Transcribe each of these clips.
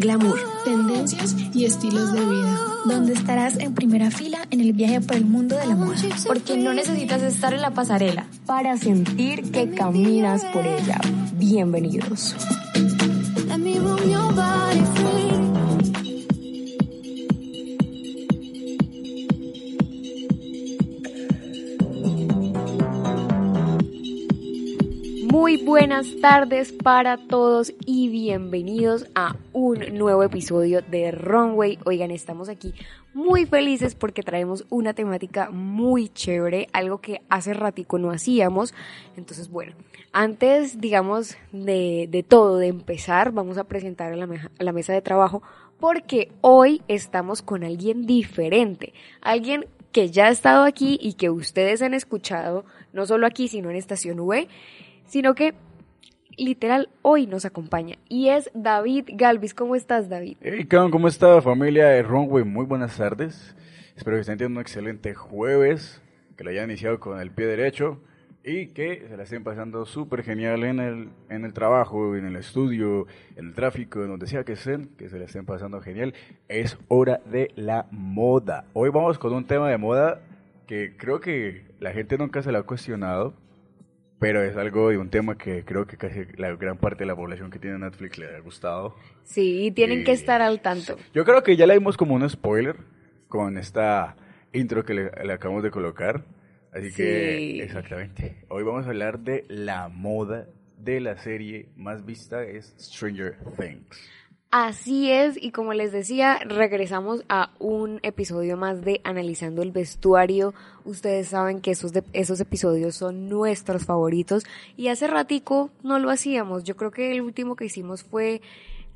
glamour, tendencias y estilos de vida. Donde estarás en primera fila en el viaje por el mundo de la moda. Porque no necesitas estar en la pasarela para sentir que caminas por ella. Bienvenidos. Buenas tardes para todos y bienvenidos a un nuevo episodio de Runway. Oigan, estamos aquí muy felices porque traemos una temática muy chévere, algo que hace ratico no hacíamos. Entonces, bueno, antes, digamos, de, de todo, de empezar, vamos a presentar a la, a la mesa de trabajo porque hoy estamos con alguien diferente, alguien que ya ha estado aquí y que ustedes han escuchado, no solo aquí, sino en Estación V sino que literal hoy nos acompaña y es David Galvis. ¿Cómo estás, David? Hey, ¿cómo está familia de Runway? Muy buenas tardes. Espero que estén teniendo un excelente jueves, que lo hayan iniciado con el pie derecho y que se la estén pasando súper genial en el, en el trabajo, en el estudio, en el tráfico, en donde sea que estén, que se la estén pasando genial. Es hora de la moda. Hoy vamos con un tema de moda que creo que la gente nunca se lo ha cuestionado pero es algo y un tema que creo que casi la gran parte de la población que tiene Netflix le ha gustado. Sí, tienen que estar al tanto. Yo creo que ya le dimos como un spoiler con esta intro que le, acabamos de colocar. Así que, exactamente. Hoy vamos a hablar de la moda de la serie más vista, es Stranger Things. Así es, y como les decía, regresamos a un episodio más de Analizando el Vestuario. Ustedes saben que esos, esos episodios son nuestros favoritos y hace ratico no lo hacíamos. Yo creo que el último que hicimos fue,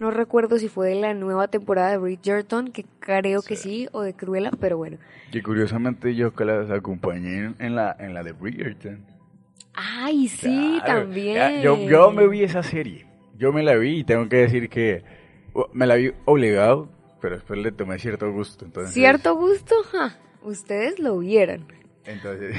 no recuerdo si fue de la nueva temporada de Bridgerton, que creo que sí, o de Cruella, pero bueno. Y curiosamente yo que las acompañé en la, en la de Bridgerton. Ay, sí, también. Yo, yo me vi esa serie, yo me la vi y tengo que decir que me la vi obligado, pero después le tomé cierto gusto. Entonces... ¿Cierto gusto? Ustedes lo vieron. Entonces...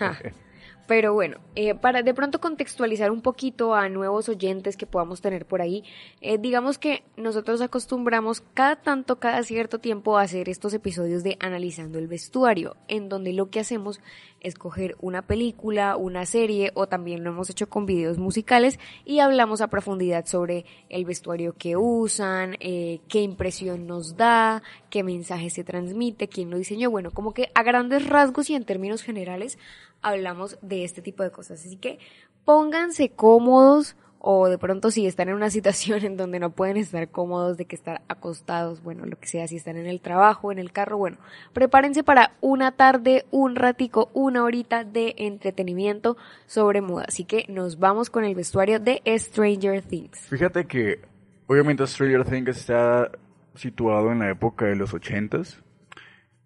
Pero bueno, eh, para de pronto contextualizar un poquito a nuevos oyentes que podamos tener por ahí, eh, digamos que nosotros acostumbramos cada tanto, cada cierto tiempo a hacer estos episodios de analizando el vestuario, en donde lo que hacemos es coger una película, una serie o también lo hemos hecho con videos musicales y hablamos a profundidad sobre el vestuario que usan, eh, qué impresión nos da, qué mensaje se transmite, quién lo diseñó, bueno, como que a grandes rasgos y en términos generales hablamos de este tipo de cosas. Así que pónganse cómodos o de pronto si están en una situación en donde no pueden estar cómodos de que estar acostados, bueno, lo que sea, si están en el trabajo, en el carro, bueno, prepárense para una tarde, un ratico, una horita de entretenimiento sobre moda. Así que nos vamos con el vestuario de Stranger Things. Fíjate que obviamente Stranger Things está situado en la época de los ochentas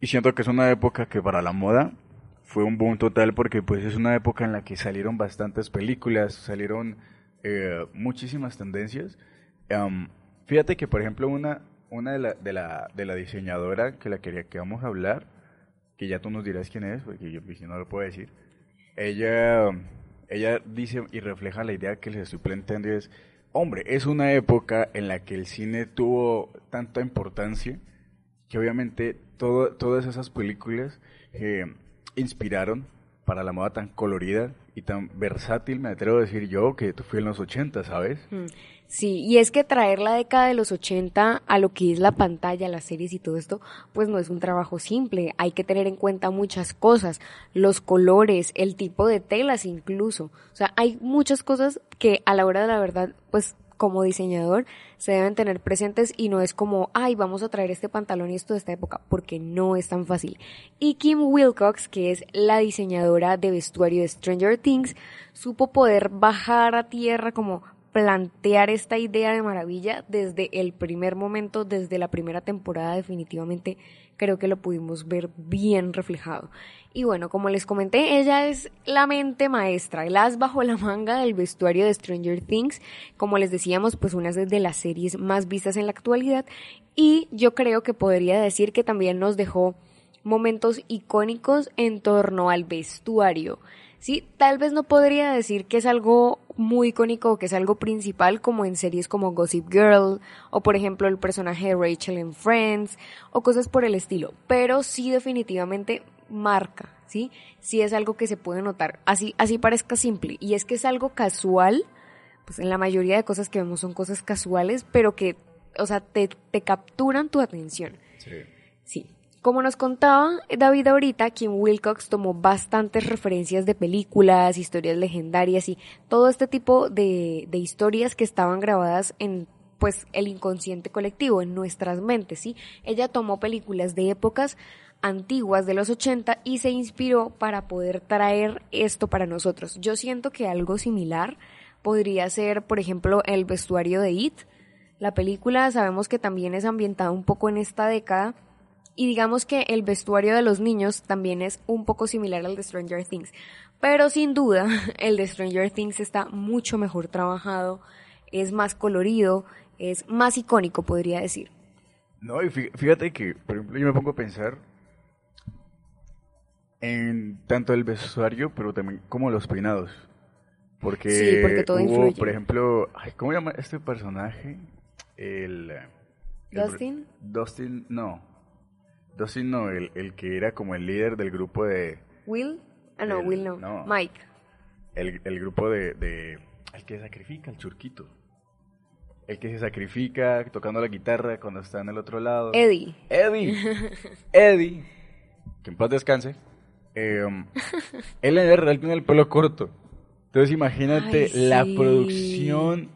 y siento que es una época que para la moda fue un boom total porque pues es una época en la que salieron bastantes películas, salieron eh, muchísimas tendencias. fíjate que por ejemplo una, una de, la, de, la, de la diseñadora que la quería que vamos a hablar, que ya tú nos dirás quién es, porque yo pues, no lo puedo decir, ella, ella dice y refleja la idea que les estoy planteando y es, hombre, es una época en la que el cine tuvo tanta importancia que obviamente todo, todas esas películas... Eh, inspiraron para la moda tan colorida y tan versátil, me atrevo a decir yo, que tú fui en los 80, ¿sabes? Mm, sí, y es que traer la década de los 80 a lo que es la pantalla, las series y todo esto, pues no es un trabajo simple. Hay que tener en cuenta muchas cosas, los colores, el tipo de telas incluso. O sea, hay muchas cosas que a la hora de la verdad, pues como diseñador se deben tener presentes y no es como, ay, vamos a traer este pantalón y esto de esta época, porque no es tan fácil. Y Kim Wilcox, que es la diseñadora de vestuario de Stranger Things, supo poder bajar a tierra como plantear esta idea de maravilla desde el primer momento, desde la primera temporada definitivamente creo que lo pudimos ver bien reflejado. Y bueno, como les comenté, ella es la mente maestra, el as bajo la manga del vestuario de Stranger Things, como les decíamos, pues una de las series más vistas en la actualidad. Y yo creo que podría decir que también nos dejó momentos icónicos en torno al vestuario. Sí, tal vez no podría decir que es algo muy icónico o que es algo principal como en series como Gossip Girl o por ejemplo el personaje de Rachel en Friends o cosas por el estilo, pero sí definitivamente marca, ¿sí? Sí es algo que se puede notar, así así parezca simple y es que es algo casual, pues en la mayoría de cosas que vemos son cosas casuales, pero que o sea, te, te capturan tu atención. Sí. Sí. Como nos contaba David ahorita, Kim Wilcox tomó bastantes referencias de películas, historias legendarias y todo este tipo de, de historias que estaban grabadas en pues el inconsciente colectivo, en nuestras mentes, ¿sí? Ella tomó películas de épocas antiguas de los 80 y se inspiró para poder traer esto para nosotros. Yo siento que algo similar podría ser, por ejemplo, el vestuario de It. La película sabemos que también es ambientada un poco en esta década y digamos que el vestuario de los niños también es un poco similar al de Stranger Things. Pero sin duda, el de Stranger Things está mucho mejor trabajado, es más colorido, es más icónico, podría decir. No, y fíjate que, por ejemplo, yo me pongo a pensar en tanto el vestuario, pero también como los peinados. Porque, Sí, porque todo hubo, influye. por ejemplo, ay, ¿cómo llama este personaje? El... el- ¿Dustin? Dustin, no. Dustin no, el, el que era como el líder del grupo de... Will? Ah, no, El- Will no. no. Mike. El, el grupo de, de... El que sacrifica, el churquito. El que se sacrifica tocando la guitarra cuando está en el otro lado. Eddie. Eddie. Eddie. Que en paz descanse. Eh, él en el real tiene el pelo corto. Entonces imagínate Ay, la sí. producción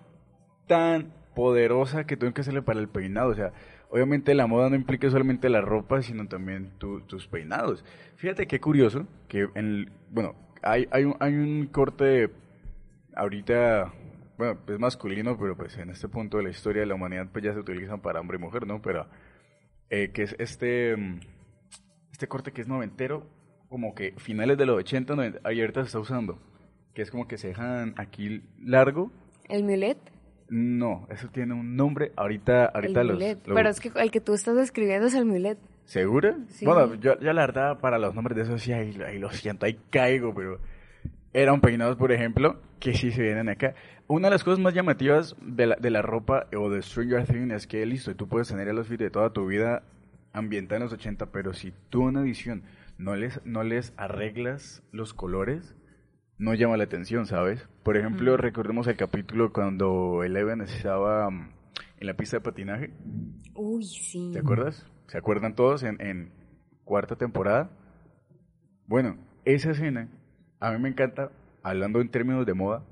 tan poderosa que tuvo que hacerle para el peinado. O sea, obviamente la moda no implica solamente la ropa, sino también tu- tus peinados. Fíjate qué curioso que en el- bueno, hay, hay, un, hay un corte ahorita, bueno, es masculino, pero pues en este punto de la historia de la humanidad pues ya se utilizan para hombre y mujer, ¿no? Pero eh, que es este, este corte que es noventero, como que finales de los 80, 90, ahí ahorita se está usando, que es como que se dejan aquí largo. ¿El mulet? No, eso tiene un nombre, ahorita, ahorita el los... mulet. Pero es que el que tú estás describiendo es el mulet. ¿Segura? Sí. Bueno, yo, yo la verdad para los nombres de esos sí, ahí, ahí lo siento, ahí caigo, pero eran peinados, por ejemplo, que sí se vienen acá. Una de las cosas más llamativas de la, de la ropa o de Stranger Things es que, listo, tú puedes tener el outfit de toda tu vida ambientada en los 80, pero si tú una edición no les, no les arreglas los colores, no llama la atención, ¿sabes? Por ejemplo, recordemos el capítulo cuando Eleven estaba mm, en la pista de patinaje. Uy, sí. ¿Te acuerdas? ¿Se acuerdan todos en, en cuarta temporada? Bueno, esa escena a mí me encanta, hablando en términos de moda,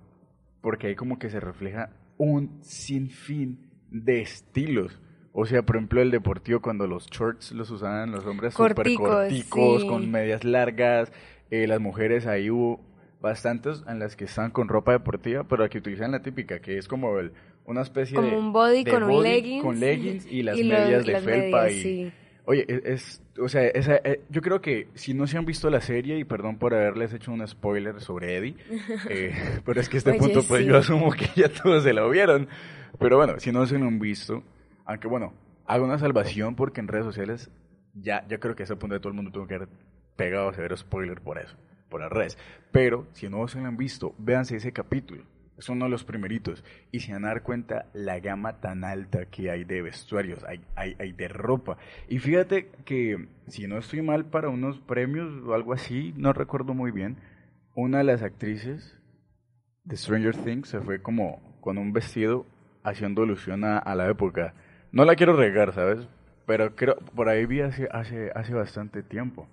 porque ahí como que se refleja un sinfín de estilos. O sea, por ejemplo, el deportivo cuando los shorts los usaban los hombres súper Corticos, sí. con medias largas, eh, las mujeres ahí hubo bastantes en las que están con ropa deportiva, pero que utilizan la típica, que es como el- una especie Como de... un body de con un leggings. Con leggings y las y los- medias de las felpa medias, y... sí. Oye, es, es- o sea, esa, eh, yo creo que si no se han visto la serie, y perdón por haberles hecho un spoiler sobre Eddie, eh, pero es que a este Oye, punto pues sí. yo asumo que ya todos se lo vieron. Pero bueno, si no se lo han visto, aunque bueno, hago una salvación porque en redes sociales ya, ya creo que a ese punto de todo el mundo tuvo que haber pegado a severo spoiler por eso, por las redes. Pero si no se lo han visto, véanse ese capítulo. Es uno de los primeritos. Y se van a dar cuenta la gama tan alta que hay de vestuarios, hay, hay, hay de ropa. Y fíjate que, si no estoy mal para unos premios o algo así, no recuerdo muy bien, una de las actrices de Stranger Things se fue como con un vestido haciendo alusión a la época. No la quiero regar, ¿sabes? Pero creo, por ahí vi hace, hace, hace bastante tiempo.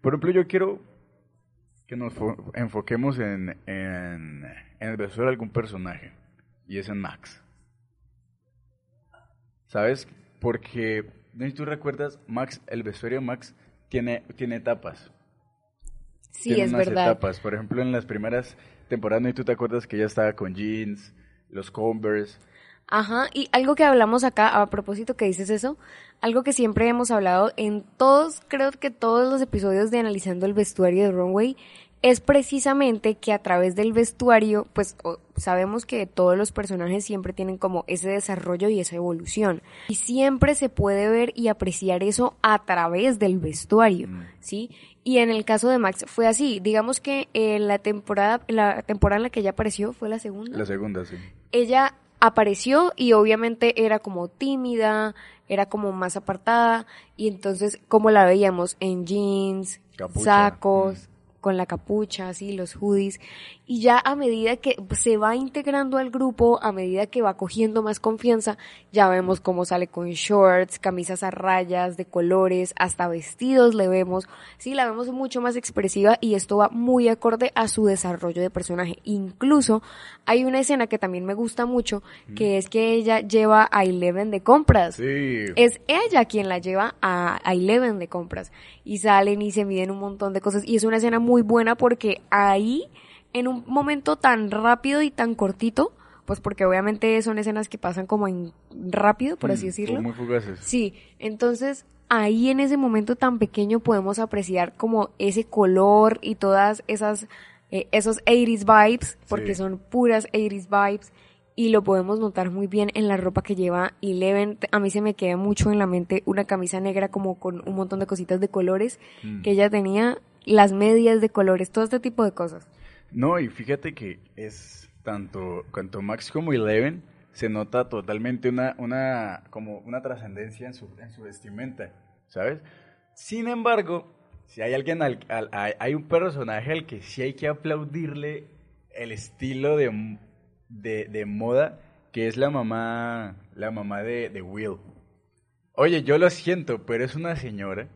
Por ejemplo, yo quiero que nos fo- enfoquemos en, en, en el vestuario de algún personaje. Y es en Max. ¿Sabes? Porque, no sé si tú recuerdas, Max, el vestuario de Max tiene, tiene etapas. Sí, Tiene es unas verdad. etapas. Por ejemplo, en las primeras temporadas, ¿no? ¿Y tú te acuerdas que ella estaba con jeans, los Converse? Ajá, y algo que hablamos acá, a propósito que dices eso, algo que siempre hemos hablado en todos, creo que todos los episodios de Analizando el Vestuario de Runway, es precisamente que a través del vestuario, pues sabemos que todos los personajes siempre tienen como ese desarrollo y esa evolución. Y siempre se puede ver y apreciar eso a través del vestuario, ¿sí? Y en el caso de Max fue así. Digamos que en la temporada, la temporada en la que ella apareció fue la segunda La segunda, sí. ella apareció y obviamente era como tímida, era como más apartada y entonces como la veíamos en jeans, Capucha. sacos, con la capucha, así, los hoodies y ya a medida que se va integrando al grupo, a medida que va cogiendo más confianza, ya vemos cómo sale con shorts, camisas a rayas de colores, hasta vestidos le vemos, sí, la vemos mucho más expresiva y esto va muy acorde a su desarrollo de personaje. Incluso hay una escena que también me gusta mucho, que es que ella lleva a Eleven de compras. Sí. Es ella quien la lleva a, a Eleven de compras. Y salen y se miden un montón de cosas. Y es una escena muy buena porque ahí, en un momento tan rápido y tan cortito, pues porque obviamente son escenas que pasan como en rápido, por así Mm, decirlo. Muy fugaces. Sí, entonces ahí en ese momento tan pequeño podemos apreciar como ese color y todas esas, eh, esos 80s vibes, porque Sí. son puras 80s vibes, y lo podemos notar muy bien en la ropa que lleva Eleven. A mí se me queda mucho en la mente una camisa negra como con un montón de cositas de colores Mm. que ella tenía, las medias de colores, todo este tipo de cosas. No, y fíjate que es tanto, tanto Max como Eleven se nota totalmente una, una, como una trascendencia en su, en su vestimenta, ¿sabes? Sin embargo, si hay alguien, al, al- hay, un personaje al que sí hay que aplaudirle el estilo de, de, de moda, que es la mamá, la mamá de, de Will. Oye, yo lo siento, pero es una señora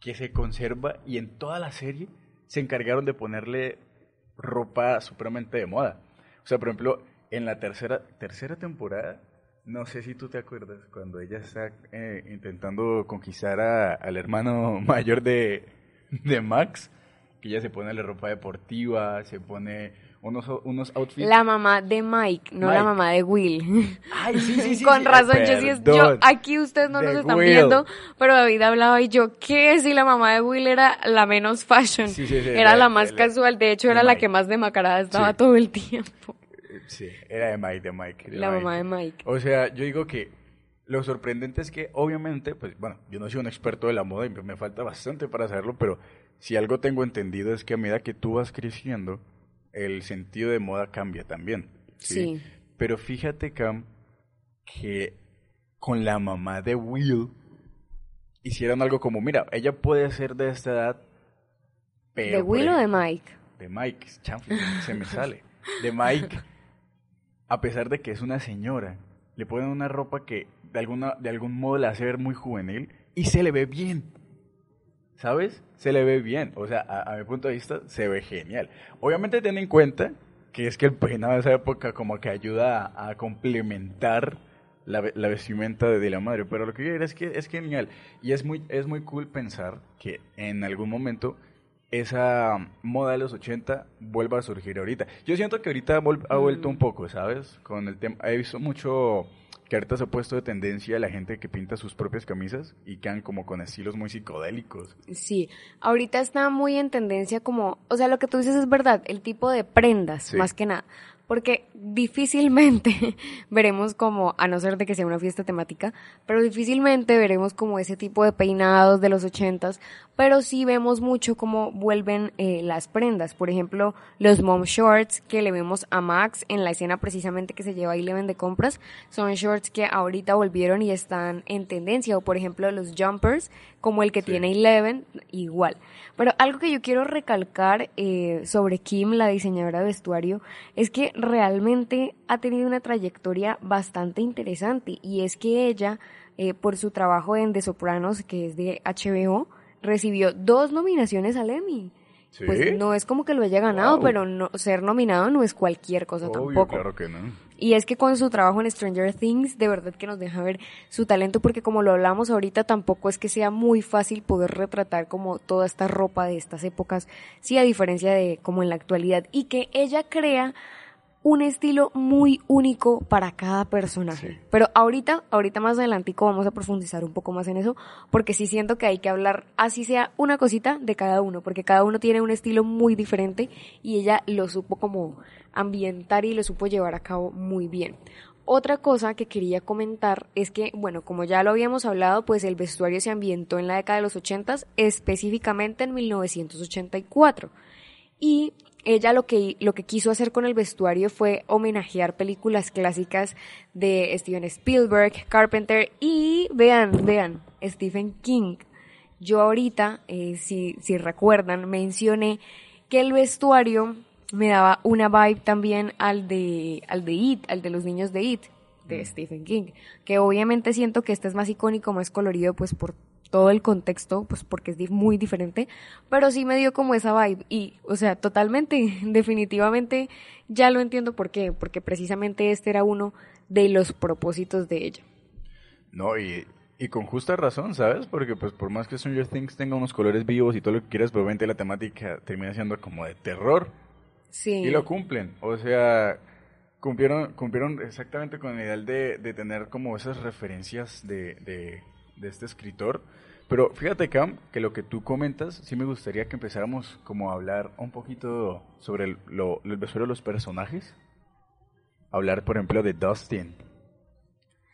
que se conserva y en toda la serie se encargaron de ponerle ropa supremamente de moda. O sea, por ejemplo, en la tercera, tercera temporada, no sé si tú te acuerdas, cuando ella está eh, intentando conquistar a- al hermano mayor de, de Max, que ella se pone la ropa deportiva, se pone unos, unos outfits. La mamá de Mike, no la mamá de Will. Ay, sí, sí, sí, Con sí. razón, yo sí es, yo, aquí ustedes no nos están Will. viendo, pero David hablaba y yo, ¿qué? Si la mamá de Will era la menos fashion, Sí, sí, sí, era la- la más la- casual, de hecho de era la que más demacrada estaba todo el tiempo, Sí, era de Mike, de Mike. de la Mike. mamá de Mike. O sea, yo digo que lo sorprendente es que, obviamente, pues bueno, yo no soy un experto de la moda y me falta bastante para saberlo, pero si algo tengo entendido es que a medida que tú vas creciendo, el sentido de moda cambia también. Sí. Pero fíjate, Cam, que con la mamá de Will hicieron algo como, mira, ella puede ser de esta edad, pero... ¿De Will o de Mike? de Mike, chanfle, se me sale. De Mike, a pesar de que es una señora, le ponen una ropa que de, alguna, de algún modo la hace ver muy juvenil y se le ve bien. ¿Sabes? Se le ve bien. O sea, a, a mi punto de vista, se ve genial. Obviamente ten en cuenta que es que el peinado de esa época como que ayuda a, a complementar la, la vestimenta de, de la madre. Pero lo que quiero es que es genial. Y es muy, es muy cool pensar que en algún momento esa moda de los 80 vuelva a surgir ahorita. Yo siento que ahorita ha vuelto un poco, ¿sabes? Con el tema, he visto mucho que ahorita se ha puesto de tendencia la gente que pinta sus propias camisas y quedan como con estilos muy psicodélicos. Sí, ahorita está muy en tendencia como, o sea, lo que tú dices es verdad, el tipo de prendas, Sí. más que nada, porque difícilmente veremos como, a no ser de que sea una fiesta temática, pero difícilmente veremos como ese tipo de peinados de los ochentas, pero sí vemos mucho cómo vuelven eh, las prendas, por ejemplo, los mom shorts que le vemos a Max en la escena precisamente que se lleva Eleven de compras, son shorts que ahorita volvieron y están en tendencia, o por ejemplo los jumpers, como el que Sí. tiene Eleven, igual. Pero algo que yo quiero recalcar eh, sobre Kim, la diseñadora de vestuario, es que realmente ha tenido una trayectoria bastante interesante y es que ella, eh, por su trabajo en The Sopranos, que es de HBO, recibió dos nominaciones al Emmy. ¿Sí? Pues no es como que lo haya ganado, Wow. pero no, ser nominado no es cualquier cosa Obvio, tampoco. claro que no. Y es que con su trabajo en Stranger Things, de verdad que nos deja ver su talento, porque como lo hablamos ahorita, tampoco es que sea muy fácil poder retratar como toda esta ropa de estas épocas, sí, a diferencia de como en la actualidad, y que ella crea un estilo muy único para cada personaje. Pero ahorita, ahorita más adelantico vamos a profundizar un poco más en eso, porque sí siento que hay que hablar, así sea una cosita de cada uno, porque cada uno tiene un estilo muy diferente y ella lo supo como ambientar y lo supo llevar a cabo muy bien. Otra cosa que quería comentar es que, bueno, como ya lo habíamos hablado, pues el vestuario se ambientó en la década de los 80, específicamente en 1984. Y ella lo que, lo que quiso hacer con el vestuario fue homenajear películas clásicas de Steven Spielberg, Carpenter y, vean, vean, Stephen King. Yo ahorita, eh, si, si recuerdan, mencioné que el vestuario me daba una vibe también al de, al de It, al de los niños de It, de mm. Stephen King, que obviamente siento que este es más icónico, más colorido, pues por todo el contexto, pues porque es muy diferente, pero sí me dio como esa vibe y, o sea, totalmente, definitivamente ya lo entiendo por qué, porque precisamente este era uno de los propósitos de ella. No, y, y con justa razón, ¿sabes? Porque pues por más que Stranger Things tenga unos colores vivos y todo lo que quieras, probablemente la temática termina siendo como de terror. Sí. Y lo cumplen, o sea, cumplieron, cumplieron exactamente con el ideal de, de tener como esas referencias de, de de este escritor. Pero fíjate, Cam, que lo que tú comentas, sí me gustaría que empezáramos como a hablar un poquito sobre el, lo, de los personajes. Hablar, por ejemplo, de Dustin.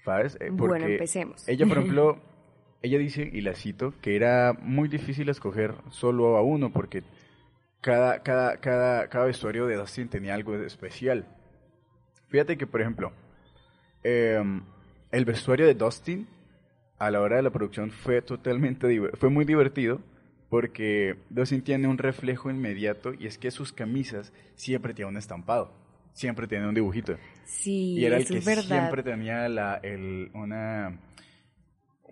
¿Sabes? Eh, bueno, empecemos. Ella, por ejemplo, ella dice, y la cito, que era muy difícil escoger solo a uno porque cada, cada, cada, cada vestuario de Dustin tenía algo especial. Fíjate que, por ejemplo, em, el vestuario de Dustin a la hora de la producción fue totalmente fue muy divertido porque Dustin tiene un reflejo inmediato y es que sus camisas siempre tienen un estampado, siempre tienen un dibujito. Sí, y era el que verdad. siempre tenía la, el, una,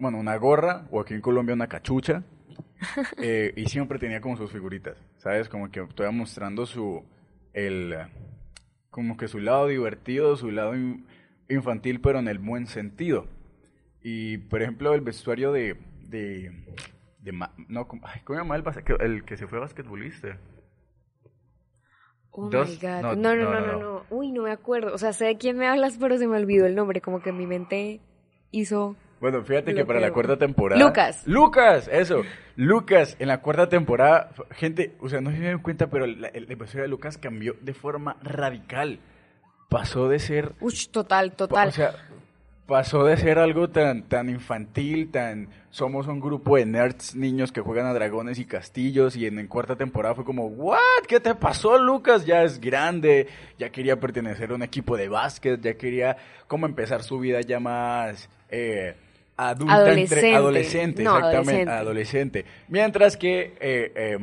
bueno, una gorra o aquí en Colombia una cachucha eh, y siempre tenía como sus figuritas, ¿sabes? Como que estaba mostrando su, el, como que su lado divertido, su lado infantil, pero en el buen sentido. Y, por ejemplo, el vestuario de... de, de no, ¿cómo, se llama el, el que se fue basquetbolista? Oh my God. No no no, no no Uy, no me acuerdo. O sea, sé de quién me hablas, pero se me olvidó el nombre. Como que mi mente hizo. Bueno, fíjate que para la cuarta temporada. Lucas. Lucas, eso. Lucas, en la cuarta temporada, gente, o sea, no se dieron cuenta, pero el, el, vestuario de Lucas cambió de forma radical. Pasó de ser. Uy, total, total. O sea, pasó de ser algo tan, tan infantil, tan somos un grupo de nerds niños que juegan a dragones y castillos y en, en cuarta temporada fue como, ¿what? ¿Qué te pasó, Lucas? Ya es grande, ya quería pertenecer a un equipo de básquet, ya quería como empezar su vida ya más eh, adulta, adolescente, adolescente exactamente, adolescente. Mientras que eh, eh,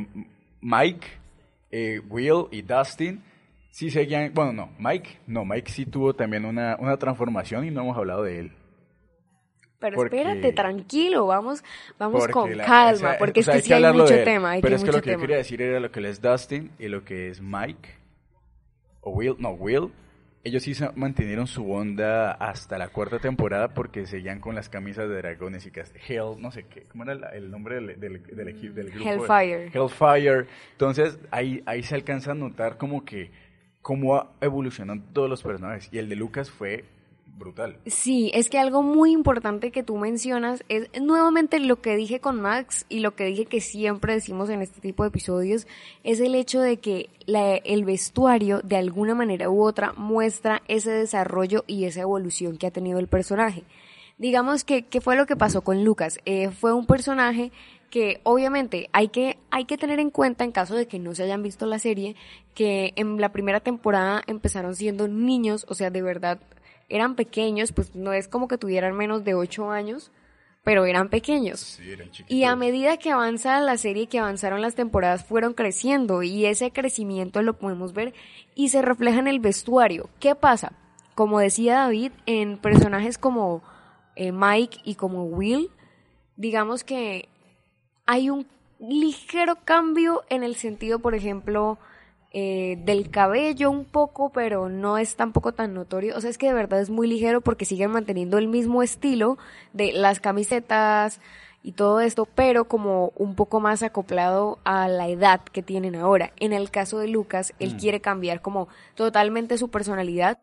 Mike, Will y Dustin sí seguían, bueno, no, Mike, no, Mike sí tuvo también una, una transformación y no hemos hablado de él. Pero espérate, tranquilo, vamos, vamos con calma, porque es que sí hay mucho tema. pero es que lo que yo quería decir era lo que es Dustin y lo que es Mike, o Will, no, Will, ellos sí mantuvieron su onda hasta la cuarta temporada porque seguían con las camisas de dragones y que Hell, no sé qué, ¿cómo era el nombre del, del, del, del grupo? Hellfire. Hellfire. Entonces ahí, ahí se alcanza a notar como que cómo evolucionado todos los personajes. Y el de Lucas fue brutal. Sí, es que algo muy importante que tú mencionas es nuevamente lo que dije con Max y lo que dije que siempre decimos en este tipo de episodios, es el hecho de que el vestuario de alguna manera u otra muestra ese desarrollo y esa evolución que ha tenido el personaje. Digamos que, ¿qué fue lo que pasó con Lucas? Eh, fue un personaje que obviamente hay que, hay que tener en cuenta en caso de que no se hayan visto la serie, que en la primera temporada empezaron siendo niños, o sea, de verdad eran pequeños, pues no es como que tuvieran menos de 8 años, pero eran pequeños. Sí, eran y a medida que avanza la serie, que avanzaron las temporadas, fueron creciendo y ese crecimiento lo podemos ver y se refleja en el vestuario. ¿Qué pasa? Como decía David, en personajes como eh, Mike y como Will, digamos que hay un ligero cambio en el sentido, por ejemplo, eh, del cabello un poco, pero no es tampoco tan notorio. O sea, es que de verdad es muy ligero porque siguen manteniendo el mismo estilo de las camisetas y todo esto, pero como un poco más acoplado a la edad que tienen ahora. En el caso de Lucas, él Mm. quiere cambiar como totalmente su personalidad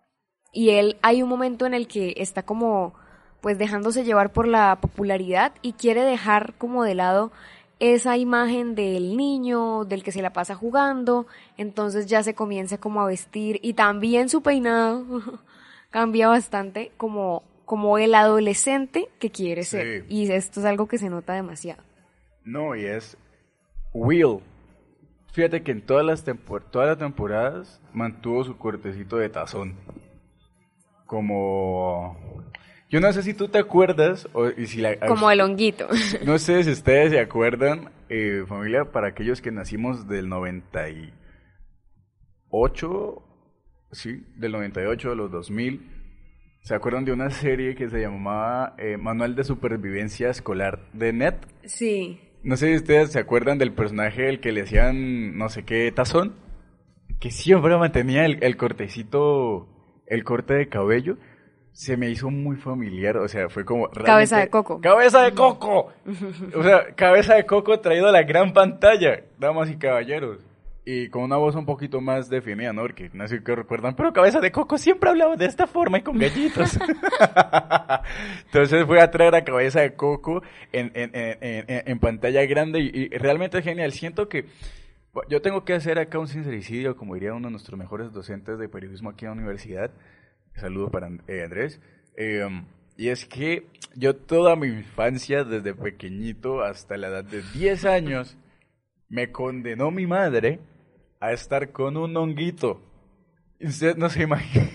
y él hay un momento en el que está como pues dejándose llevar por la popularidad y quiere dejar como de lado esa imagen del niño, del que se la pasa jugando, entonces ya se comienza como a vestir y también su peinado cambia bastante como como el adolescente que quiere ser y esto es algo que se nota demasiado. No, y es Will. Fíjate que en todas las, tempor- todas las temporadas mantuvo su cortecito de tazón. Como... Yo no sé si tú te acuerdas, o, y si la, Como el honguito. No sé si ustedes se acuerdan, eh, familia, para aquellos que nacimos del 98, sí, del 98, de los 2000, ¿se acuerdan de una serie que se llamaba eh, Manual de Supervivencia Escolar de Net? Sí. No sé si ustedes se acuerdan del personaje el que le hacían no sé qué tazón, que siempre mantenía el, el cortecito, el corte de cabello. Se me hizo muy familiar, o sea, fue como... Cabeza de coco. ¡Cabeza de coco! O sea, cabeza de coco traído a la gran pantalla, damas y caballeros. Y con una voz un poquito más definida, ¿no? Porque no sé qué recuerdan, pero cabeza de coco siempre hablaba de esta forma y con gallitos. Entonces fue a traer a cabeza de coco en, en, en, en- en pantalla grande y, y realmente es genial. Siento que yo tengo que hacer acá un sincericidio, como diría uno de nuestros mejores docentes de periodismo aquí en la universidad. Saludo para eh, Andrés. Eh, y es que yo toda mi infancia, desde pequeñito hasta la edad de 10 años, me condenó mi madre a estar con un honguito. Usted no se imagina.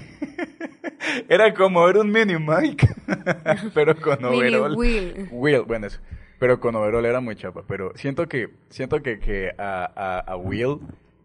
Era como ver un mini Mike, pero con overall. Will. Will, bueno, eso. Pero con overall era muy chapa. Pero siento que, siento que, que a, a, a Will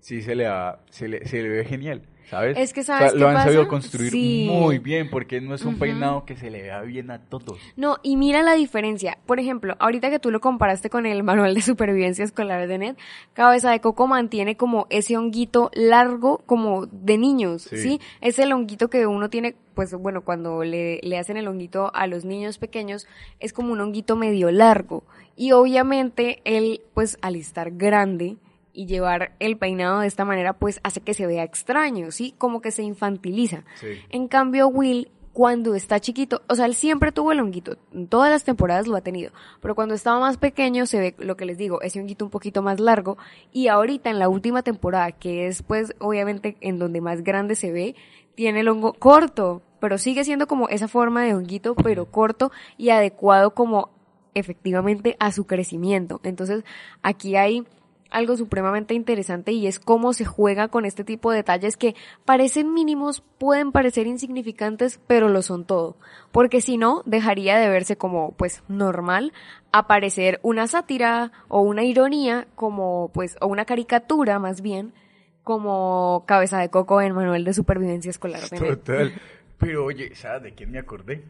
sí se le, ha- se le, se le ve genial, ¿sabes? Es que, O sea, ¿sabes lo qué han sabido construir Sí. muy bien porque no es un peinado que se le vea bien a todos. No, y mira la diferencia. Por ejemplo, ahorita que tú lo comparaste con el manual de supervivencia escolar de NET, Cabeza de Coco mantiene como ese honguito largo como de niños, Sí. ¿sí? Es el honguito que uno tiene, pues bueno, cuando le, le hacen el honguito a los niños pequeños, es como un honguito medio largo. Y obviamente él, pues al estar grande, y llevar el peinado de esta manera pues hace que se vea extraño, ¿sí? Como que se infantiliza. Sí. En cambio, Will, cuando está chiquito, o sea, él siempre tuvo el honguito, en todas las temporadas lo ha tenido, pero cuando estaba más pequeño se ve lo que les digo, ese honguito un poquito más largo, y ahorita en la última temporada, que es pues obviamente en donde más grande se ve, tiene el hongo corto, pero sigue siendo como esa forma de honguito, pero corto y adecuado como efectivamente a su crecimiento. Entonces, aquí hay algo supremamente interesante y es cómo se juega con este tipo de detalles que parecen mínimos, pueden parecer insignificantes, pero lo son todo. Porque si no, dejaría de verse como, pues, normal, aparecer una sátira o una ironía como, pues, o una caricatura más bien, como cabeza de coco en manual de supervivencia escolar. Total. Pero oye, ¿sabes de quién me acordé?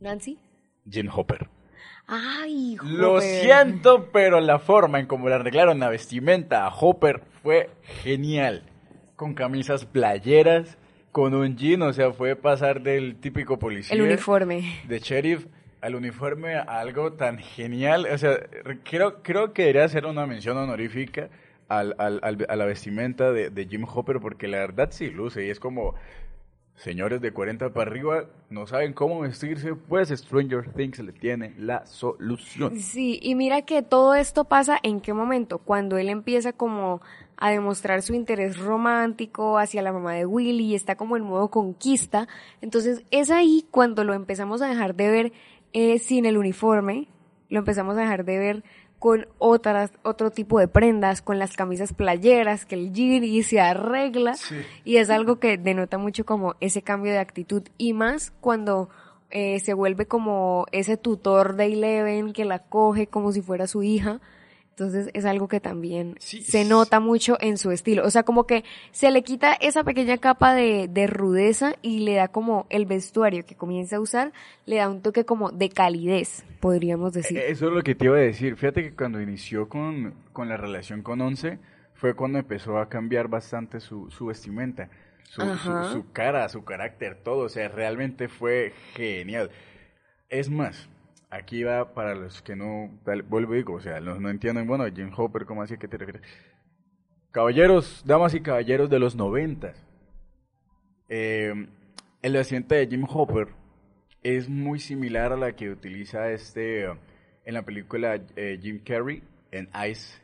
Nancy. Jim Hopper. Ay, Lo joder. siento, pero la forma en cómo le arreglaron la vestimenta a Hopper fue genial. Con camisas playeras, con un jean, o sea, fue pasar del típico policía. El uniforme. De sheriff al uniforme a algo tan genial. O sea, creo, creo que debería hacer una mención honorífica al, al- al- a la vestimenta de, de Jim Hopper porque la verdad sí luce y es como... Señores de 40 para arriba no saben cómo vestirse, pues Stranger Things le tiene la solución. Sí, y mira que todo esto pasa en qué momento, cuando él empieza como a demostrar su interés romántico hacia la mamá de Willy y está como en modo conquista, entonces es ahí cuando lo empezamos a dejar de ver eh, sin el uniforme, lo empezamos a dejar de ver con otras, otro tipo de prendas, con las camisas playeras, que el jean se arregla, y es algo que denota mucho como ese cambio de actitud, y más cuando eh, se vuelve como ese tutor de Eleven que la coge como si fuera su hija. Entonces es algo que también Sí, se nota mucho en su estilo. O sea, como que se le quita esa pequeña capa de, de rudeza y le da como el vestuario que comienza a usar, le da un toque como de calidez, podríamos decir. Eh, Eso es lo que te iba a decir. Fíjate que cuando inició con, con la relación con Once, fue cuando empezó a cambiar bastante su, su vestimenta, su, su, su cara, su carácter, todo. O sea, realmente fue genial. Es más, aquí va para los que no, vuelvo y digo, o sea, no, no entienden, bueno, Jim Hopper, ¿cómo así que te refieres? Caballeros, damas y caballeros de los noventas, eh, el asiento de Jim Hopper es muy similar a la que utiliza este en la película eh, Jim Carrey en Ice,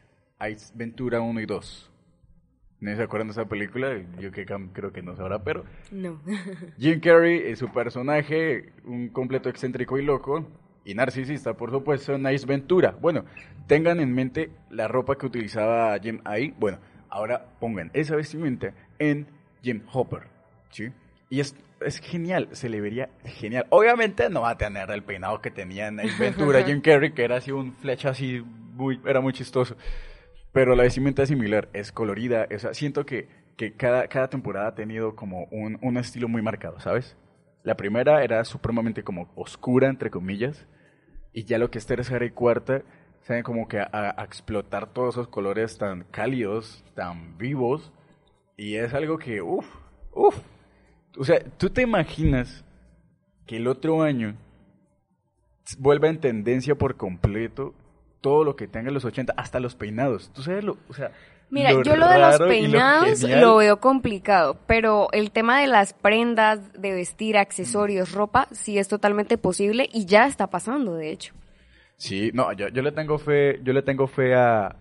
Ice Ventura 1 y 2. ¿No se acuerdan de esa película? Yo que creo que no sabrá, pero... No. Jim Carrey es su personaje, un completo excéntrico y loco, y narcisista, por supuesto, en Ice Ventura. Bueno, tengan en mente la ropa que utilizaba Jim ahí. Bueno, ahora pongan esa vestimenta en Jim Hopper, ¿sí? Y es, es genial, se le vería genial. Obviamente no va a tener el peinado que tenía en Ace Ventura Jim Carrey, que era así un flecha así, muy, era muy chistoso. Pero la vestimenta es similar, es colorida, o sea, siento que, que cada, cada temporada ha tenido como un, un estilo muy marcado, ¿sabes? La primera era supremamente como oscura, entre comillas, y ya lo que es tercera y cuarta, saben como que a, a explotar todos esos colores tan cálidos, tan vivos, y es algo que, uff, uff, o sea, ¿tú te imaginas que el otro año vuelva en tendencia por completo todo lo que tenga los 80, hasta los peinados? ¿Tú sabes lo, o sea, Mira, yo lo de los peinados lo, veo complicado, pero el tema de las prendas, de vestir, accesorios, ropa, sí es totalmente posible y ya está pasando, de hecho. Sí, no, yo, yo le tengo fe, yo le tengo fe a,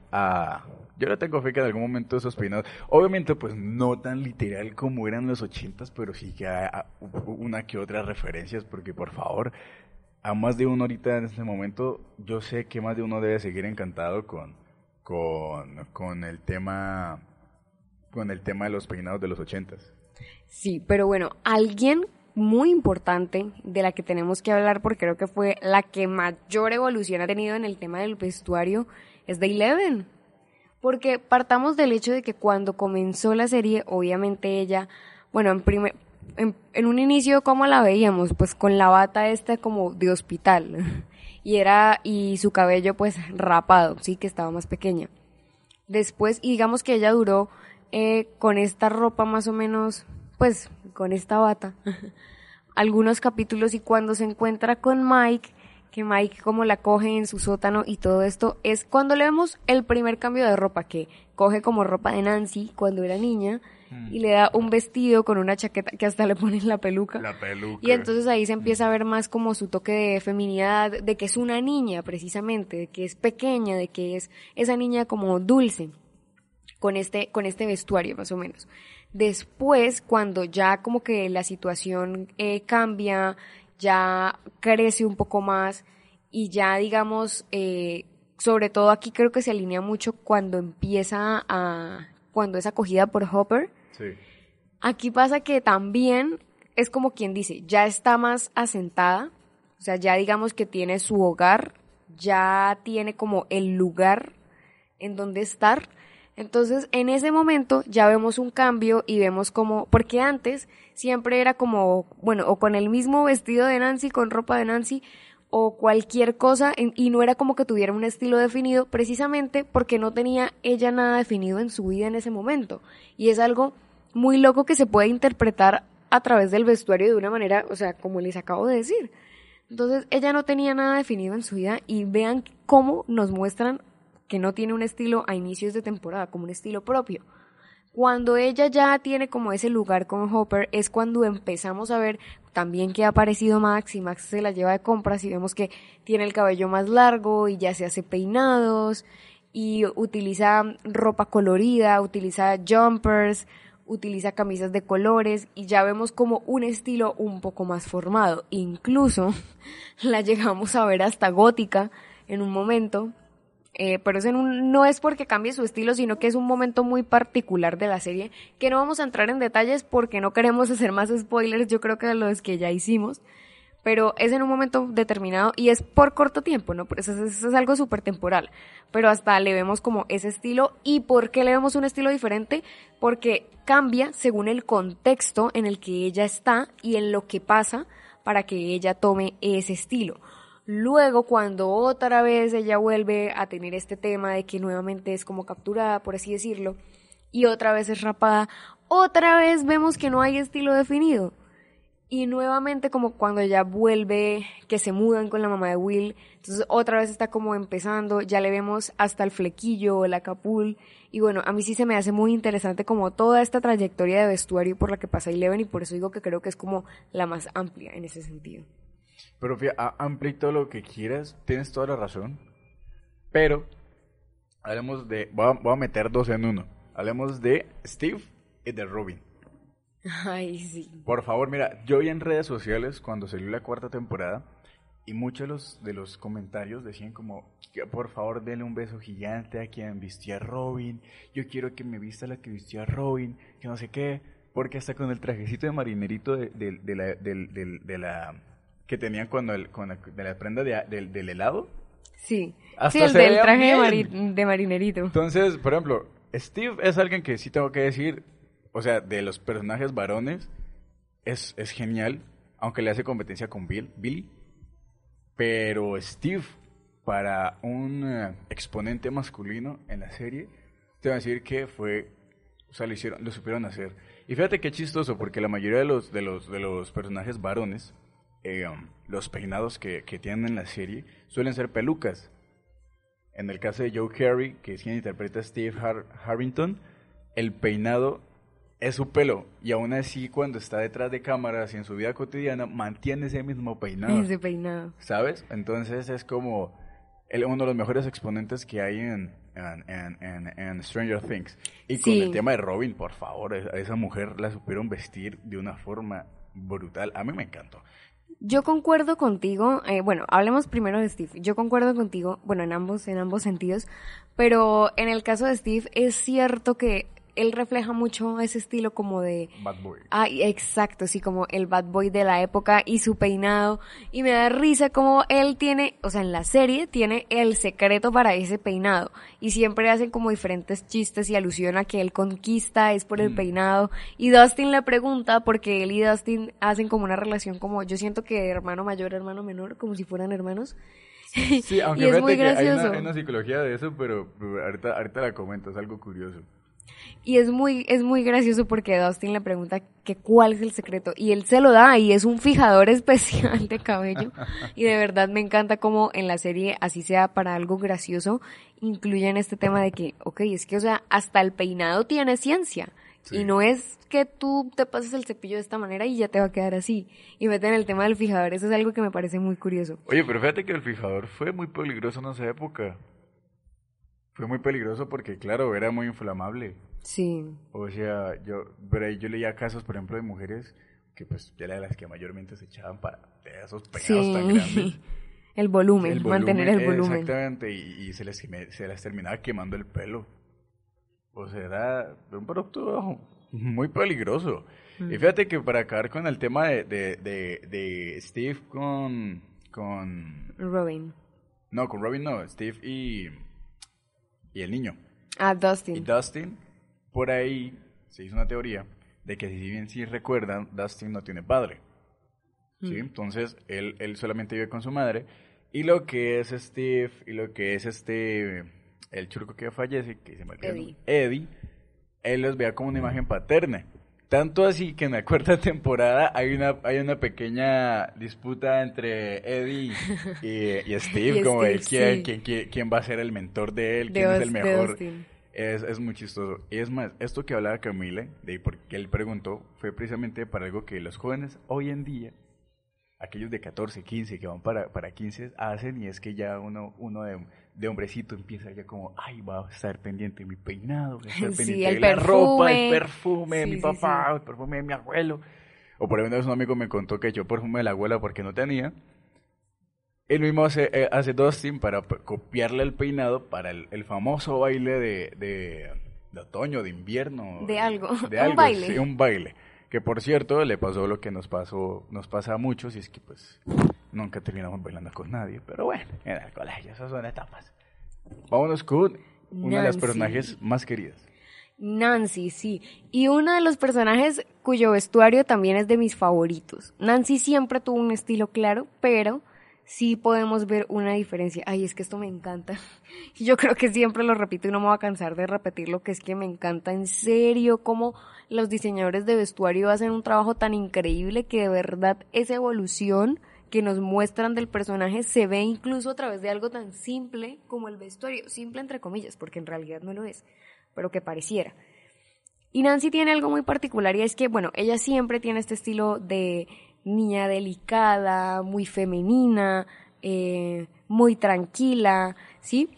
yo le tengo fe que en algún momento esos peinados, obviamente pues no tan literal como eran los ochentas, pero sí que hay una que otra referencias, porque por favor, a más de uno ahorita en este momento, yo sé que más de uno debe seguir encantado con, con, con el tema, con el tema de los peinados de los ochentas. Sí, pero bueno, alguien muy importante de la que tenemos que hablar porque creo que fue la que mayor evolución ha tenido en el tema del vestuario es de Eleven. Porque partamos del hecho de que cuando comenzó la serie, obviamente ella, bueno, en, primer, en, un inicio, ¿cómo la veíamos? Pues con la bata esta como de hospital. Y era, y su cabello pues rapado, sí, que estaba más pequeña. Después, y digamos que ella duró eh, con esta ropa más o menos, pues, con esta bata, algunos capítulos y cuando se encuentra con Mike, que Mike como la coge en su sótano y todo esto es cuando le vemos el primer cambio de ropa que coge como ropa de Nancy cuando era niña mm. y le da un vestido con una chaqueta que hasta le ponen la peluca. La peluca. Y entonces ahí se empieza a ver más como su toque de feminidad, de que es una niña precisamente, de que es pequeña, de que es esa niña como dulce con este con este vestuario más o menos. Después, cuando ya como que la situación eh, cambia ya crece un poco más y ya digamos, eh, sobre todo aquí creo que se alinea mucho cuando empieza a, cuando es acogida por Hopper. Sí. Aquí pasa que también es como quien dice, ya está más asentada, o sea, ya digamos que tiene su hogar, ya tiene como el lugar en donde estar entonces, en ese momento ya vemos un cambio y vemos como, porque antes siempre era como, bueno, o con el mismo vestido de Nancy, con ropa de Nancy, o cualquier cosa, y no era como que tuviera un estilo definido, precisamente porque no tenía ella nada definido en su vida en ese momento. Y es algo muy loco que se puede interpretar a través del vestuario de una manera, o sea, como les acabo de decir. Entonces, ella no tenía nada definido en su vida y vean cómo nos muestran que no tiene un estilo a inicios de temporada, como un estilo propio. Cuando ella ya tiene como ese lugar con Hopper es cuando empezamos a ver también que ha aparecido Max y Max se la lleva de compras y vemos que tiene el cabello más largo y ya se hace peinados y utiliza ropa colorida, utiliza jumpers, utiliza camisas de colores y ya vemos como un estilo un poco más formado. Incluso la llegamos a ver hasta gótica en un momento eh, pero eso no es porque cambie su estilo, sino que es un momento muy particular de la serie, que no vamos a entrar en detalles porque no queremos hacer más spoilers, yo creo que de los que ya hicimos, pero es en un momento determinado y es por corto tiempo, ¿no? Eso es, es algo súper temporal, pero hasta le vemos como ese estilo y ¿por qué le vemos un estilo diferente? Porque cambia según el contexto en el que ella está y en lo que pasa para que ella tome ese estilo. Luego, cuando otra vez ella vuelve a tener este tema de que nuevamente es como capturada, por así decirlo, y otra vez es rapada, otra vez vemos que no hay estilo definido. Y nuevamente como cuando ya vuelve, que se mudan con la mamá de Will, entonces otra vez está como empezando, ya le vemos hasta el flequillo, la capul, y bueno, a mí sí se me hace muy interesante como toda esta trayectoria de vestuario por la que pasa Eleven y por eso digo que creo que es como la más amplia en ese sentido. Pero amplía todo lo que quieras, tienes toda la razón, pero hablemos de, voy a, meter dos en uno, hablemos de Steve y de Robin. Ay, sí. Por favor, mira, yo vi en redes sociales cuando salió la cuarta temporada y muchos de los, de los comentarios decían como, por favor denle un beso gigante a quien vistía a Robin, yo quiero que me vista la que vistía a Robin, que no sé qué, porque hasta con el trajecito de marinerito de, de, la, de, la, que tenían cuando el, con la, de la prenda del helado. Sí, sí el del traje de marinerito. Entonces, por ejemplo, Steve es alguien que sí tengo que decir, o sea, de los personajes varones, es, es genial, aunque le hace competencia con Bill, Billy. Pero Steve, para un eh, exponente masculino en la serie, te voy a decir que fue, o sea, lo, hicieron, lo supieron hacer. Y fíjate qué chistoso, porque la mayoría de los, de los, de los personajes varones, eh, um, los peinados que, que, tienen en la serie, suelen ser pelucas. En el caso de Joe Carey, que es quien interpreta a Steve Harrington, el peinado es su pelo. Y aún así, cuando está detrás de cámaras y en su vida cotidiana, mantiene ese mismo peinado. Ese peinado. ¿Sabes? Entonces es como el, uno de los mejores exponentes que hay en, en, Stranger Things. Y con el tema de Robin, por favor, a esa mujer la supieron vestir de una forma brutal. A mí me encantó. Yo concuerdo contigo, eh, bueno, hablemos primero de Steve. Yo concuerdo contigo, bueno, en ambos, en ambos sentidos, pero en el caso de Steve es cierto que él refleja mucho ese estilo como de... Bad boy. Ah, exacto, sí, como el bad boy de la época y su peinado. Y me da risa como él tiene, o sea, en la serie tiene el secreto para ese peinado. Y siempre hacen como diferentes chistes y alusión a que él conquista es por el mm. peinado. Y Dustin le pregunta porque él y Dustin hacen como una relación como, yo siento que hermano mayor, hermano menor, como si fueran hermanos. Sí, aunque es muy gracioso. Hay, una, psicología de eso, pero ahorita, ahorita la comento, es algo curioso. Y es muy, es muy gracioso porque Dustin le pregunta que cuál es el secreto y él se lo da y es un fijador especial de cabello. y de verdad me encanta como en la serie, así sea para algo gracioso, incluyen este tema de que, ok, es que, o sea, hasta el peinado tiene ciencia. Y no es que tú te pases el cepillo de esta manera y ya te va a quedar así. Y meten el tema del fijador, eso es algo que me parece muy curioso. Oye, pero fíjate que el fijador fue muy peligroso en esa época. Fue muy peligroso porque, claro, era muy inflamable. Sí. O sea, yo, pero yo leía casos, por ejemplo, de mujeres que pues ya eran las que mayormente se echaban para esos pegados tan grandes. el volumen, mantener el volumen. Exactamente, y, se, les, se les terminaba quemando el pelo. O sea, era un producto muy peligroso. Y mm. fíjate que para acabar con el tema de, de, de, Steve con, con... Robin. No, con Robin no, Steve y, y el niño. Ah, Dustin. Y Dustin por ahí se hizo una teoría de que si bien sí recuerdan, Dustin no tiene padre. ¿sí? Mm. Entonces, él, él solamente vive con su madre. Y lo que es Steve y lo que es este, el churco que fallece, que se me Eddie. Eddie, él los vea como una imagen paterna. Tanto así que en la cuarta temporada hay una, hay una pequeña disputa entre Eddie y, Steve, como de quién, quién, quién, va a ser el mentor de él, quién es el mejor. Es, es muy chistoso. Y es más, esto que hablaba Camille, de porque él preguntó, fue precisamente para algo que los jóvenes hoy en día, aquellos de 14, 15, que van para, para 15, hacen, y es que ya uno, uno de, de hombrecito empieza ya como, ay, va a estar pendiente de mi peinado, va a estar pendiente de la ropa, el perfume de mi papá, el perfume de mi abuelo. O por ejemplo, un amigo me contó que echó perfume de la abuela porque no tenía. Él mismo hace, eh, hace Dustin para copiarle el peinado para el, famoso baile de, de, otoño, de invierno. De algo, un baile. Sí, un baile. Que por cierto, le pasó lo que nos pasó, nos pasa a muchos, y es que pues nunca terminamos bailando con nadie. Pero bueno, en el colegio, esas son etapas. Vámonos con una de las personajes más queridas. Nancy, sí. Y uno de los personajes cuyo vestuario también es de mis favoritos. Nancy siempre tuvo un estilo claro, pero sí podemos ver una diferencia. Ay, es que esto me encanta. Yo creo que siempre lo repito y no me voy a cansar de repetir lo que es que me encanta en serio, cómo los diseñadores de vestuario hacen un trabajo tan increíble que de verdad esa evolución que nos muestran del personaje se ve incluso a través de algo tan simple como el vestuario, simple entre comillas, porque en realidad no lo es, pero que pareciera. Y Nancy tiene algo muy particular y es que, bueno, ella siempre tiene este estilo de niña delicada, muy femenina, eh, muy tranquila, ¿sí?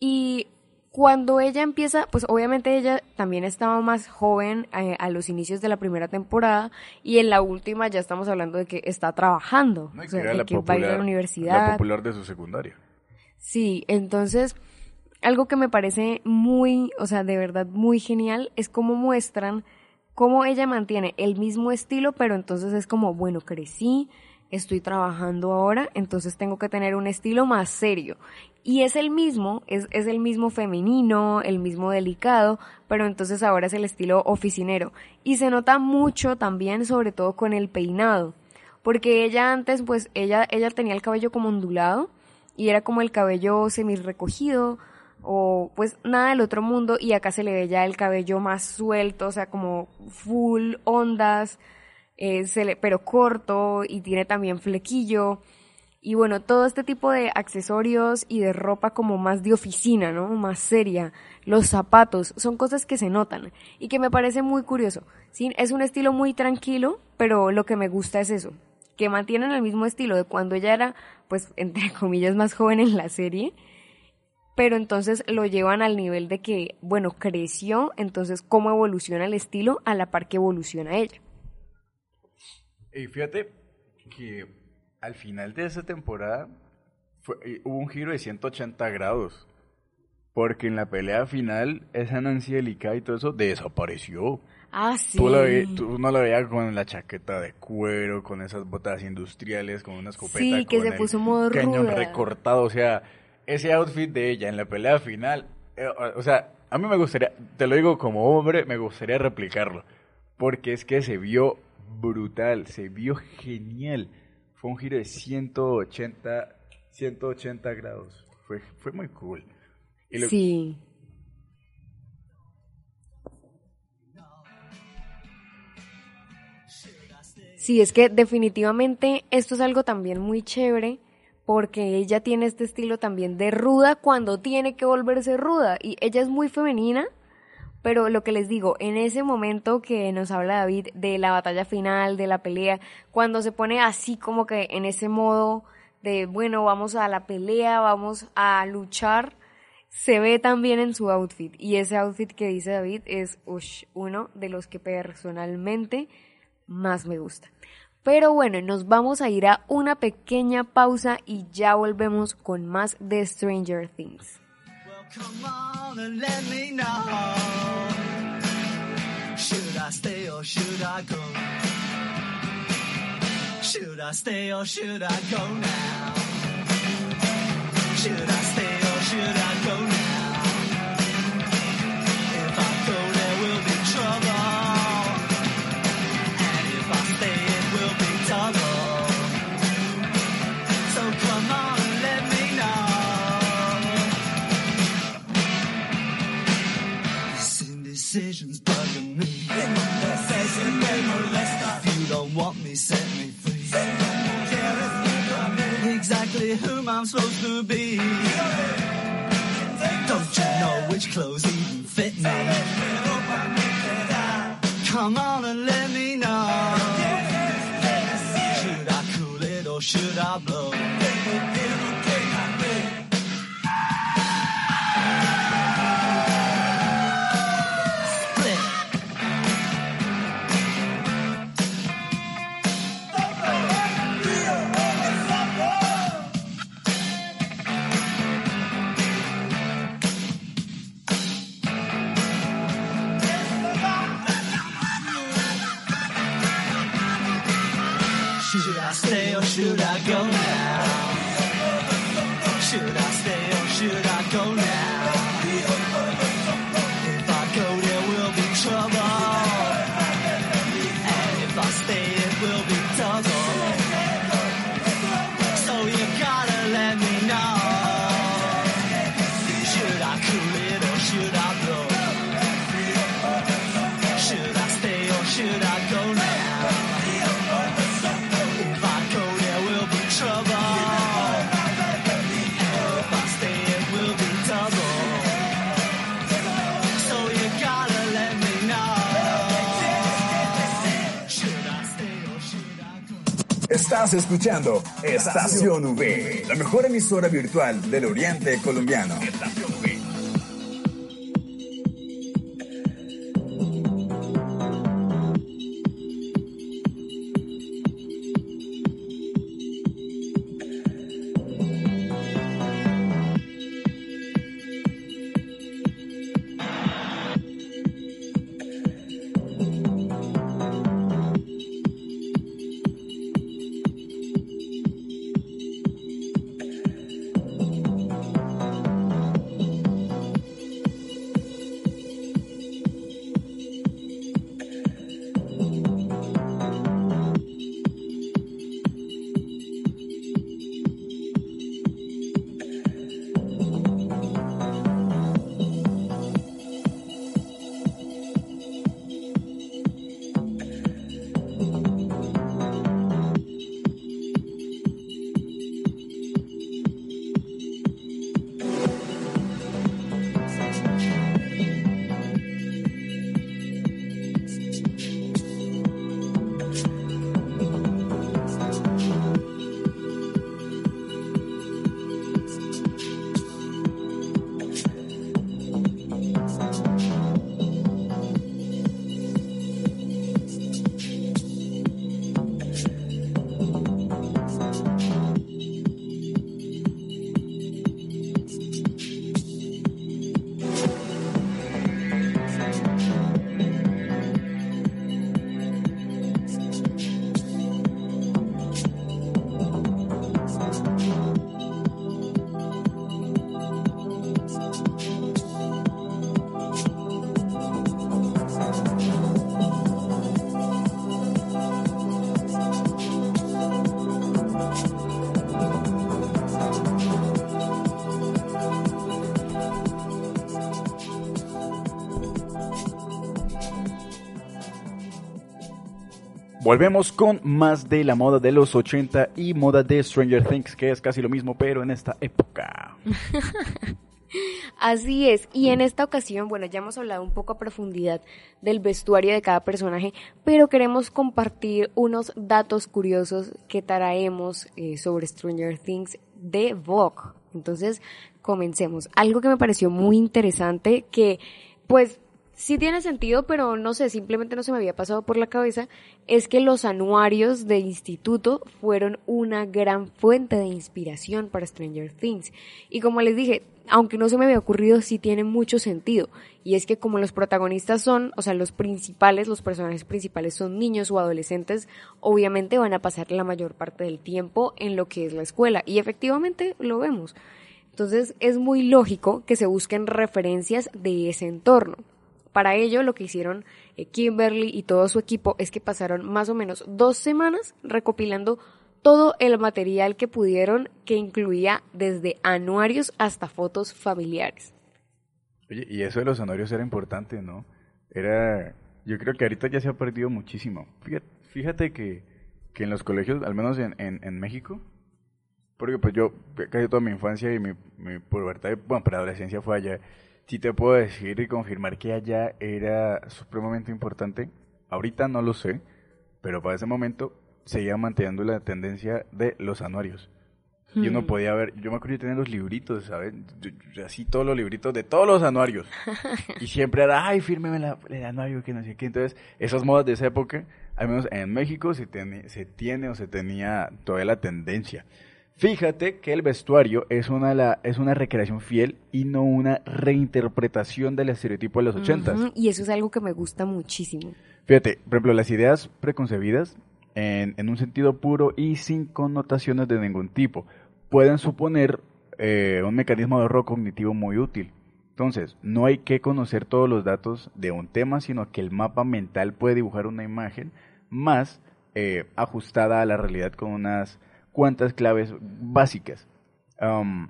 Y cuando ella empieza, pues obviamente ella también estaba más joven eh, a los inicios de la primera temporada y en la última ya estamos hablando de que está trabajando, No, o sea, de la que va a ir a la universidad. La popular de su secundaria. Sí, entonces algo que me parece muy, o sea, de verdad muy genial es cómo muestran cómo ella mantiene el mismo estilo, pero entonces es como, bueno, crecí, estoy trabajando ahora, entonces tengo que tener un estilo más serio. Y es el mismo, es, es el mismo femenino, el mismo delicado, pero entonces ahora es el estilo oficinero. Y se nota mucho también, sobre todo con el peinado. Porque ella antes, pues, ella, ella tenía el cabello como ondulado, y era como el cabello semi recogido o pues nada del otro mundo y acá se le ve ya el cabello más suelto, o sea, como full ondas, eh, se le- pero corto y tiene también flequillo. Y bueno, todo este tipo de accesorios y de ropa como más de oficina, ¿no? Más seria. Los zapatos, son cosas que se notan y que me parece muy curioso. ¿sí? Es un estilo muy tranquilo, pero lo que me gusta es eso, que mantienen el mismo estilo de cuando ella era, pues, entre comillas, más joven en la serie, pero entonces lo llevan al nivel de que, bueno, creció, entonces cómo evoluciona el estilo a la par que evoluciona ella. Y fíjate que al final de esa temporada fue- eh, hubo un giro de 180 grados. Porque en la pelea final, esa Nancy delicada y todo eso desapareció. Ah, sí. Tú, la ve- tú no la veías con la chaqueta de cuero, con esas botas industriales, con una escopeta. Sí, que con se puso modo cañón ruda. recortado. O sea, ese outfit de ella en la pelea final. eh, o sea, a mí me gustaría, te lo digo como hombre, me gustaría replicarlo. Porque es que se vio brutal, se vio genial. Fue un giro de 180, 180 grados. Fue, fue muy cool. Y Sí. Sí, es que definitivamente esto es algo también muy chévere porque ella tiene este estilo también de ruda cuando tiene que volverse ruda y ella es muy femenina, pero lo que les digo, en ese momento que nos habla David de la batalla final, de la pelea, cuando se pone así como que en ese modo de, bueno, vamos a la pelea, vamos a luchar, se ve también en su outfit. Y ese outfit que dice David es uno de los que personalmente más me gusta. Pero bueno, nos vamos a ir a una pequeña pausa y ya volvemos con más de Stranger Things. Come Estás escuchando Estación V, la mejor emisora virtual del Oriente Colombiano. Volvemos con más de la moda de los 80 y moda de Stranger Things, que es casi lo mismo, pero en esta época. Así es, y en esta ocasión, bueno, ya hemos hablado un poco a profundidad del vestuario de cada personaje, pero queremos compartir unos datos curiosos que traemos eh, sobre Stranger Things de Vogue. Entonces, comencemos. Algo que me pareció muy interesante, que pues sí tiene sentido, pero no sé, simplemente no se me había pasado por la cabeza, es que los anuarios de instituto fueron una gran fuente de inspiración para Stranger Things. Y como les dije, aunque no se me había ocurrido, sí tiene mucho sentido. Y es que como los protagonistas son, o sea, los principales, los personajes principales son niños o adolescentes, obviamente van a pasar la mayor parte del tiempo en lo que es la escuela. Y efectivamente lo vemos. Entonces es muy lógico que se busquen referencias de ese entorno. Para ello, lo que hicieron eh, Kimberly y todo su equipo es que pasaron más o menos dos semanas recopilando todo el material que pudieron, que incluía desde anuarios hasta fotos familiares. Oye, y eso de los anuarios era importante, ¿no? Era, yo creo que ahorita ya se ha perdido muchísimo. Fíjate, que, que en los colegios, al menos en, en, en México, porque pues yo casi toda mi infancia y mi, mi pubertad, bueno, preadolescencia fue allá, sí te puedo decir y confirmar que allá era supremamente importante. Ahorita no lo sé, pero para ese momento seguía manteniendo la tendencia de los anuarios. Yo no Hmm. podía ver, yo me acuerdo de tener los libritos, ¿sabes? Yo- yo- Así todos los libritos de todos los anuarios. y siempre era, ay, fírmeme la- el anuario, que no sé qué. Entonces, esas modas de esa época, al menos en México, se tiene, se tiene o se tenía todavía la tendencia. Fíjate que el vestuario es una, la, es una recreación fiel y no una reinterpretación del estereotipo de los ochentas. Ujú, Y eso es algo que me gusta muchísimo. Fíjate, por ejemplo, las ideas preconcebidas, en, en un sentido puro y sin connotaciones de ningún tipo, pueden suponer eh, un mecanismo de ahorro cognitivo muy útil. Entonces, no hay que conocer todos los datos de un tema, sino que el mapa mental puede dibujar una imagen más eh, ajustada a la realidad con unas cuantas claves básicas. Um,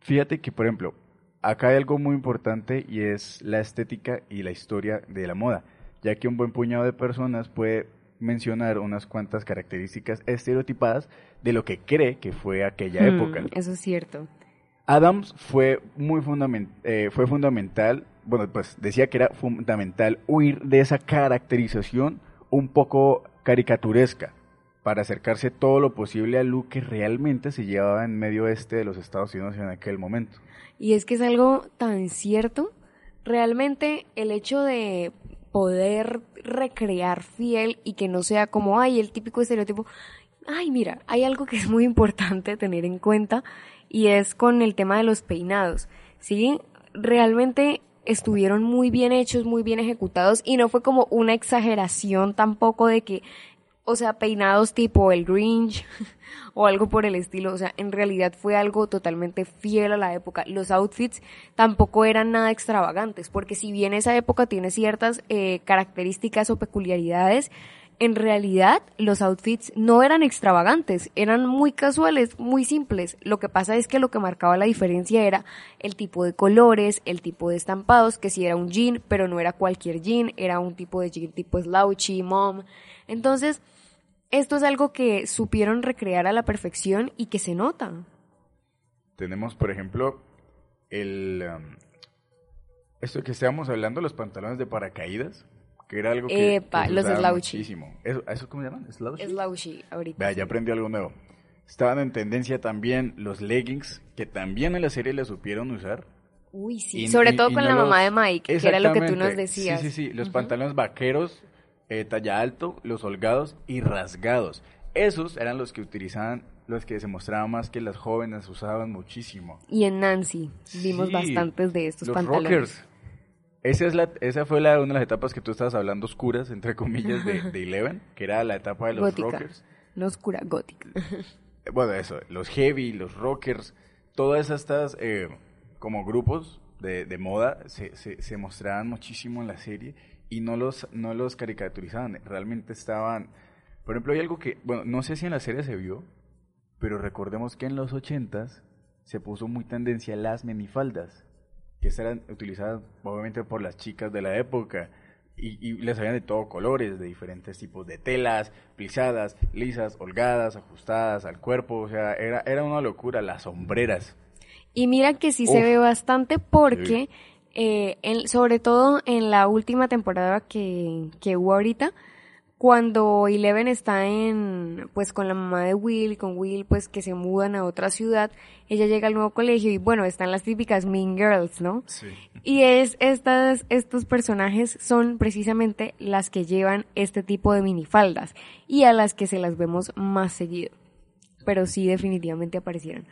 fíjate que, por ejemplo, acá hay algo muy importante y es la estética y la historia de la moda, ya que un buen puñado de personas puede mencionar unas cuantas características estereotipadas de lo que cree que fue aquella Hmm, época. Eso es cierto. Adams fue muy fundamen- eh, fue fundamental, bueno, pues decía que era fundamental huir de esa caracterización un poco caricaturesca para acercarse todo lo posible a lo que realmente se llevaba en medio este de los Estados Unidos en aquel momento. Y es que es algo tan cierto. Realmente el hecho de poder recrear fiel y que no sea como, ay, el típico estereotipo. Ay, mira, hay algo que es muy importante tener en cuenta y es con el tema de los peinados. ¿Sí? Realmente estuvieron muy bien hechos, muy bien ejecutados y no fue como una exageración tampoco de que o sea, peinados tipo el Grinch o algo por el estilo. O sea, en realidad fue algo totalmente fiel a la época. Los outfits tampoco eran nada extravagantes, porque si bien esa época tiene ciertas eh, características o peculiaridades, en realidad los outfits no eran extravagantes, eran muy casuales, muy simples. Lo que pasa es que lo que marcaba la diferencia era el tipo de colores, el tipo de estampados, que si era un jean, pero no era cualquier jean, era un tipo de jean tipo slouchy, mom. Entonces, esto es algo que supieron recrear a la perfección y que se nota. Tenemos, por ejemplo, el um, esto que estábamos hablando, los pantalones de paracaídas, que era algo que, Epa, que los slouchy. muchísimo. ¿Eso, ¿Eso cómo se llaman? ¿Slouchy? Slouchy, ahorita. Vea, ya aprendió algo nuevo. Estaban en tendencia también los leggings, que también en la serie le supieron usar. Uy, sí. Y- Sobre y- todo y con no la mamá de Mike, que era lo que tú nos decías. Sí, sí, sí. Los pantalones vaqueros, eh, talla alto, los holgados y rasgados. Esos eran los que utilizaban, los que se mostraba más que las jóvenes usaban muchísimo. Y en Nancy vimos Sí, bastantes de estos los pantalones. rockers. Esa, es la, esa fue la, una de las etapas que tú estabas hablando oscuras, entre comillas, de, de Eleven, que era la etapa de los Gótica. rockers. No oscura, gótica. Eh, Bueno, eso, los heavy, los rockers, todas estas eh, como grupos de, de moda se, se, se mostraban muchísimo en la serie y no los, no los caricaturizaban, realmente estaban... Por ejemplo, hay algo que, bueno, no sé si en la serie se vio, pero recordemos que en los ochentas se puso muy tendencia las minifaldas, que eran utilizadas obviamente por las chicas de la época. Y, y les habían de todo colores, de diferentes tipos de telas, plisadas, lisas, holgadas, ajustadas al cuerpo, o sea, era, era una locura, las sombreras. Y mira que sí se ve bastante porque, eh, en- sobre todo en la última temporada que, que hubo ahorita, cuando Eleven está en, pues con la mamá de Will, con Will, pues que se mudan a otra ciudad, ella llega al nuevo colegio y bueno, están las típicas Mean Girls, ¿no? Sí. Y es estas, estos personajes son precisamente las que llevan este tipo de minifaldas y a las que se las vemos más seguido. Pero sí definitivamente aparecieron.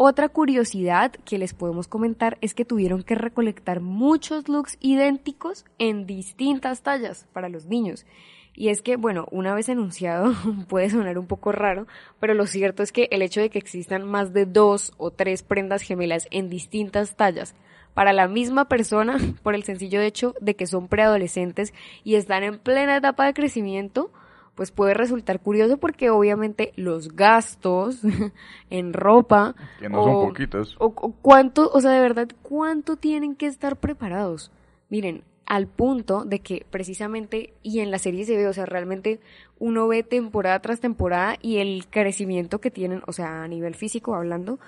Otra curiosidad que les podemos comentar es que tuvieron que recolectar muchos looks idénticos en distintas tallas para los niños. Y es que, bueno, una vez enunciado puede sonar un poco raro, pero lo cierto es que el hecho de que existan más de dos o tres prendas gemelas en distintas tallas para la misma persona, por el sencillo hecho de que son preadolescentes y están en plena etapa de crecimiento, pues puede resultar curioso porque obviamente los gastos en ropa Que no son poquitos. o, o cuánto, o sea, de verdad, cuánto tienen que estar preparados. Miren, al punto de que precisamente, y en la serie se ve, o sea, realmente uno ve temporada tras temporada y el crecimiento que tienen, o sea, a nivel físico hablando,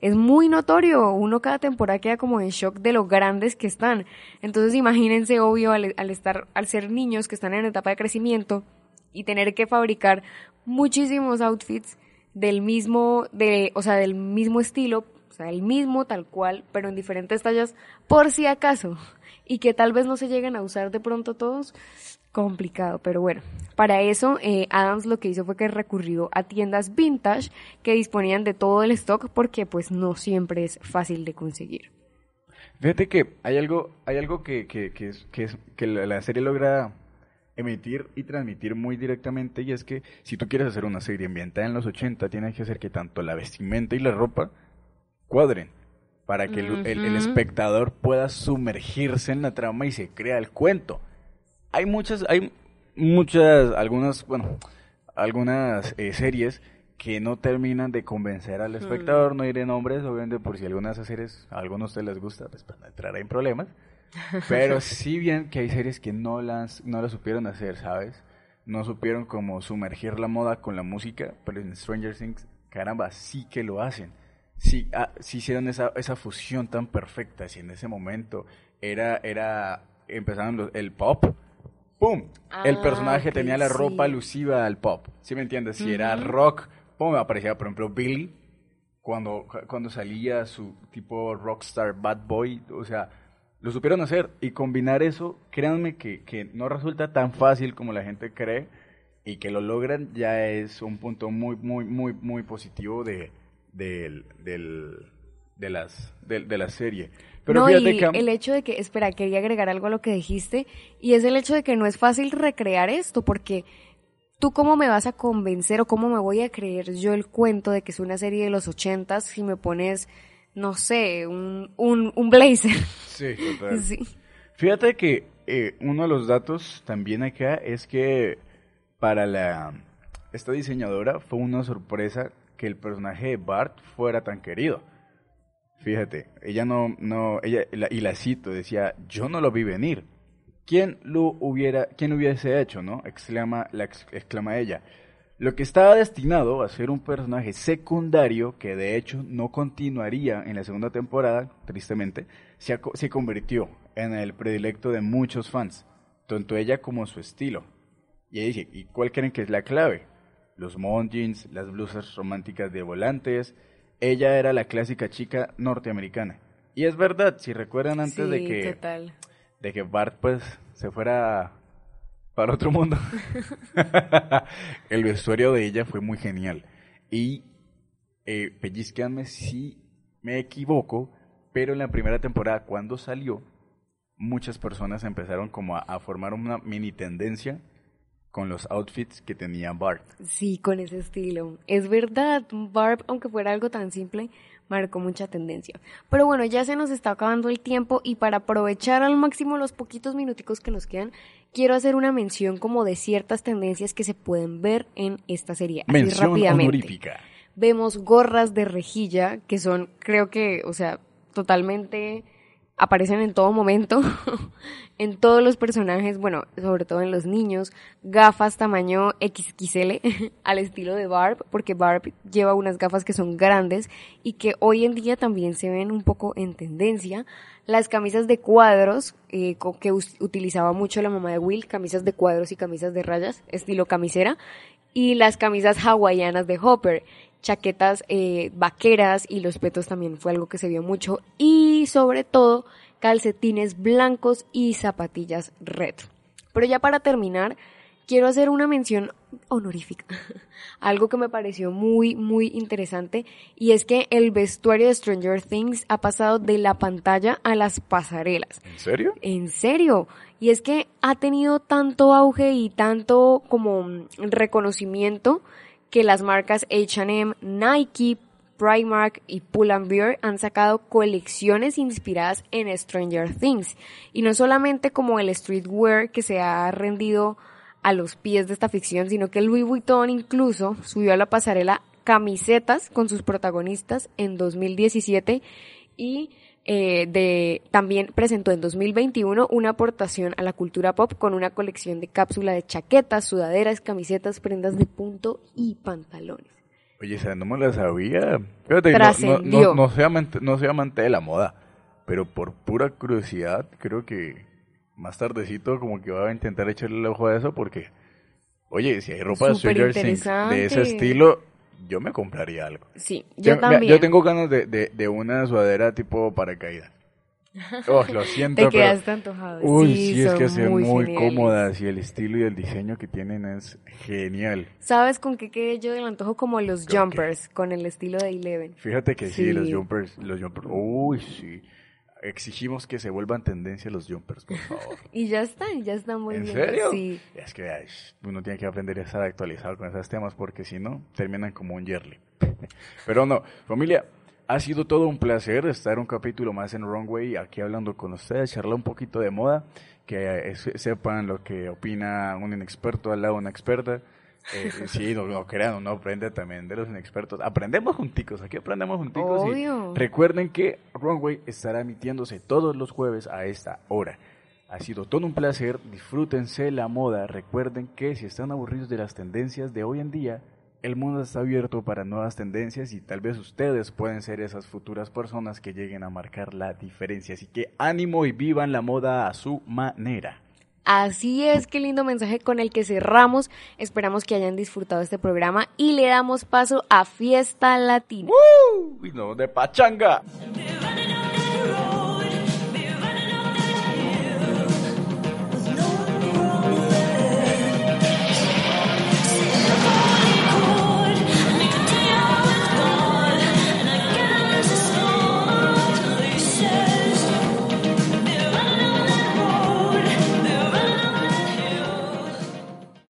es muy notorio. Uno cada temporada queda como en shock de lo grandes que están. Entonces imagínense, obvio, al, al estar, al ser niños que están en etapa de crecimiento y tener que fabricar muchísimos outfits del mismo, de, o sea, del mismo estilo, o sea, el mismo tal cual, pero en diferentes tallas, por si acaso, y que tal vez no se lleguen a usar de pronto todos, complicado, pero bueno, para eso eh, Adams lo que hizo fue que recurrió a tiendas vintage que disponían de todo el stock porque pues no siempre es fácil de conseguir. Fíjate que hay algo, hay algo que, que, que, es, que, la serie logra emitir y transmitir muy directamente y es que si tú quieres hacer una serie ambientada en los 80 tienes que hacer que tanto la vestimenta y la ropa cuadren para que el, el- el Ujú. espectador pueda sumergirse en la trama y se crea el cuento. Hay muchas, hay muchas, algunas, bueno, algunas eh, series que no terminan de convencer al espectador, no diré nombres, obviamente por si alguna de esas series a algunos de ustedes les gusta, pues para no entrar en problemas. Pero sí bien que hay series que no las, no las supieron hacer, ¿sabes? No supieron como sumergir la moda con la música, pero en Stranger Things, caramba, sí que lo hacen. Sí, ah, sí hicieron esa, esa fusión tan perfecta, si en ese momento era, era, empezaron los- el pop, ¡pum! el Ah, personaje tenía la ropa alusiva al pop, ¿sí me entiendes? Si era rock, ¡pum! aparecía, por ejemplo, Billy, cuando, cuando salía su tipo rockstar bad boy, o sea, lo supieron hacer y combinar eso, créanme que, que no resulta tan fácil como la gente cree y que lo logran ya es un punto muy, muy, muy, muy positivo de, del, del, de, las, de, de la serie. Pero no, fíjate y que... el hecho de que, espera, quería agregar algo a lo que dijiste, y es el hecho de que no es fácil recrear esto, porque tú cómo me vas a convencer o cómo me voy a creer yo el cuento de que es una serie de los ochentas si me pones, no sé, un, un, un blazer. Sí, total. Sí. Fíjate que eh, uno de los datos también acá es que para la esta diseñadora fue una sorpresa que el personaje de Bart fuera tan querido. Fíjate, ella no, no, ella, la- y la cito, decía, yo no lo vi venir. ¿Quién lo hubiera, quién hubiese hecho, no? Exclama, la, ex- exclama ella. Lo que estaba destinado a ser un personaje secundario, que de hecho no continuaría en la segunda temporada, tristemente, se, se convirtió en el predilecto de muchos fans, tanto ella como su estilo. Y dice, ¿y cuál creen que es la clave? Los mom jeans, las blusas románticas de volantes. Ella era la clásica chica norteamericana. Y es verdad, si recuerdan antes de que total. de que Bart pues se fuera otro mundo. el vestuario de ella fue muy genial. Y eh, si me equivoco, pero en la primera temporada cuando salió, muchas personas empezaron como a, a formar una mini tendencia con los outfits que tenía Bart. Sí, con ese estilo. Es verdad, Barb, aunque fuera algo tan simple, marcó mucha tendencia. Pero bueno, ya se nos está acabando el tiempo y para aprovechar al máximo los poquitos minuticos que nos quedan, quiero hacer una mención como de ciertas tendencias que se pueden ver en esta serie. Así Mención rápidamente. honorífica. Vemos gorras de rejilla que son, creo que, o sea, totalmente aparecen en todo momento, en todos los personajes, bueno, sobre todo en los niños, gafas tamaño XXL al estilo de Barb, porque Barb lleva unas gafas que son grandes y que hoy en día también se ven un poco en tendencia. Las camisas de cuadros, eh, que utilizaba mucho la mamá de Will, camisas de cuadros y camisas de rayas, estilo camisera, y las camisas hawaianas de Hopper, chaquetas eh, vaqueras y los petos también fue algo que se vio mucho y sobre todo calcetines blancos y zapatillas retro. Pero ya para terminar, quiero hacer una mención honorífica, algo que me pareció muy, muy interesante, y es que el vestuario de Stranger Things ha pasado de la pantalla a las pasarelas. ¿En serio? En serio. Y es que ha tenido tanto auge y tanto como reconocimiento que las marcas H&M, Nike, Primark y Pull&Bear han sacado colecciones inspiradas en Stranger Things. Y no solamente como el streetwear que se ha rendido a los pies de esta ficción, sino que Louis Vuitton incluso subió a la pasarela camisetas con sus protagonistas en 2017 y eh, de, también presentó en 2021 una aportación a la cultura pop con una colección de cápsula de chaquetas, sudaderas, camisetas, prendas de punto y pantalones. Oye, esa no me la sabía. Fíjate, no- no, no, no soy amante, no soy amante de la moda, pero por pura curiosidad, creo que más tardecito como que voy a intentar echarle el ojo a eso porque, oye, si hay ropa de de ese estilo, yo me compraría algo. Sí, yo Te- mira, también. yo tengo ganas de, de, de una sudadera tipo paracaídas. Oh, lo siento, Te pero... quedaste antojado. Uy, sí, sí, es son que ven muy, geniales. cómodas y el estilo y el diseño que tienen es genial. ¿Sabes con qué quedé yo del antojo? Como los jumpers, con el estilo de Eleven. Fíjate que sí, Sí. los jumpers, los jumpers, uy, sí. Exigimos que se vuelvan tendencia los jumpers, por favor. Y ya están, ya están muy ¿En bien. serio? Sí. Es que ay, uno tiene que aprender a estar actualizado con esos temas porque si no, terminan como un yearly. Pero no, familia, ha sido todo un placer estar un capítulo más en Runway, aquí hablando con ustedes, charlar un poquito de moda, que eh, se- sepan lo que opina un inexperto al lado de una experta. Eh, sí, no, no crean, uno aprende también de los inexpertos. Aprendemos junticos, aquí aprendemos junticos. y Obvio. recuerden que Runway estará emitiéndose todos los jueves a esta hora. Ha sido todo un placer, disfrútense la moda. Recuerden que si están aburridos de las tendencias de hoy en día, el mundo está abierto para nuevas tendencias y tal vez ustedes pueden ser esas futuras personas que lleguen a marcar la diferencia. Así que ánimo y vivan la moda a su manera. Así es, qué lindo mensaje con el que cerramos. Esperamos que hayan disfrutado este programa y le damos paso a Fiesta Latina. Uy, no, de pachanga.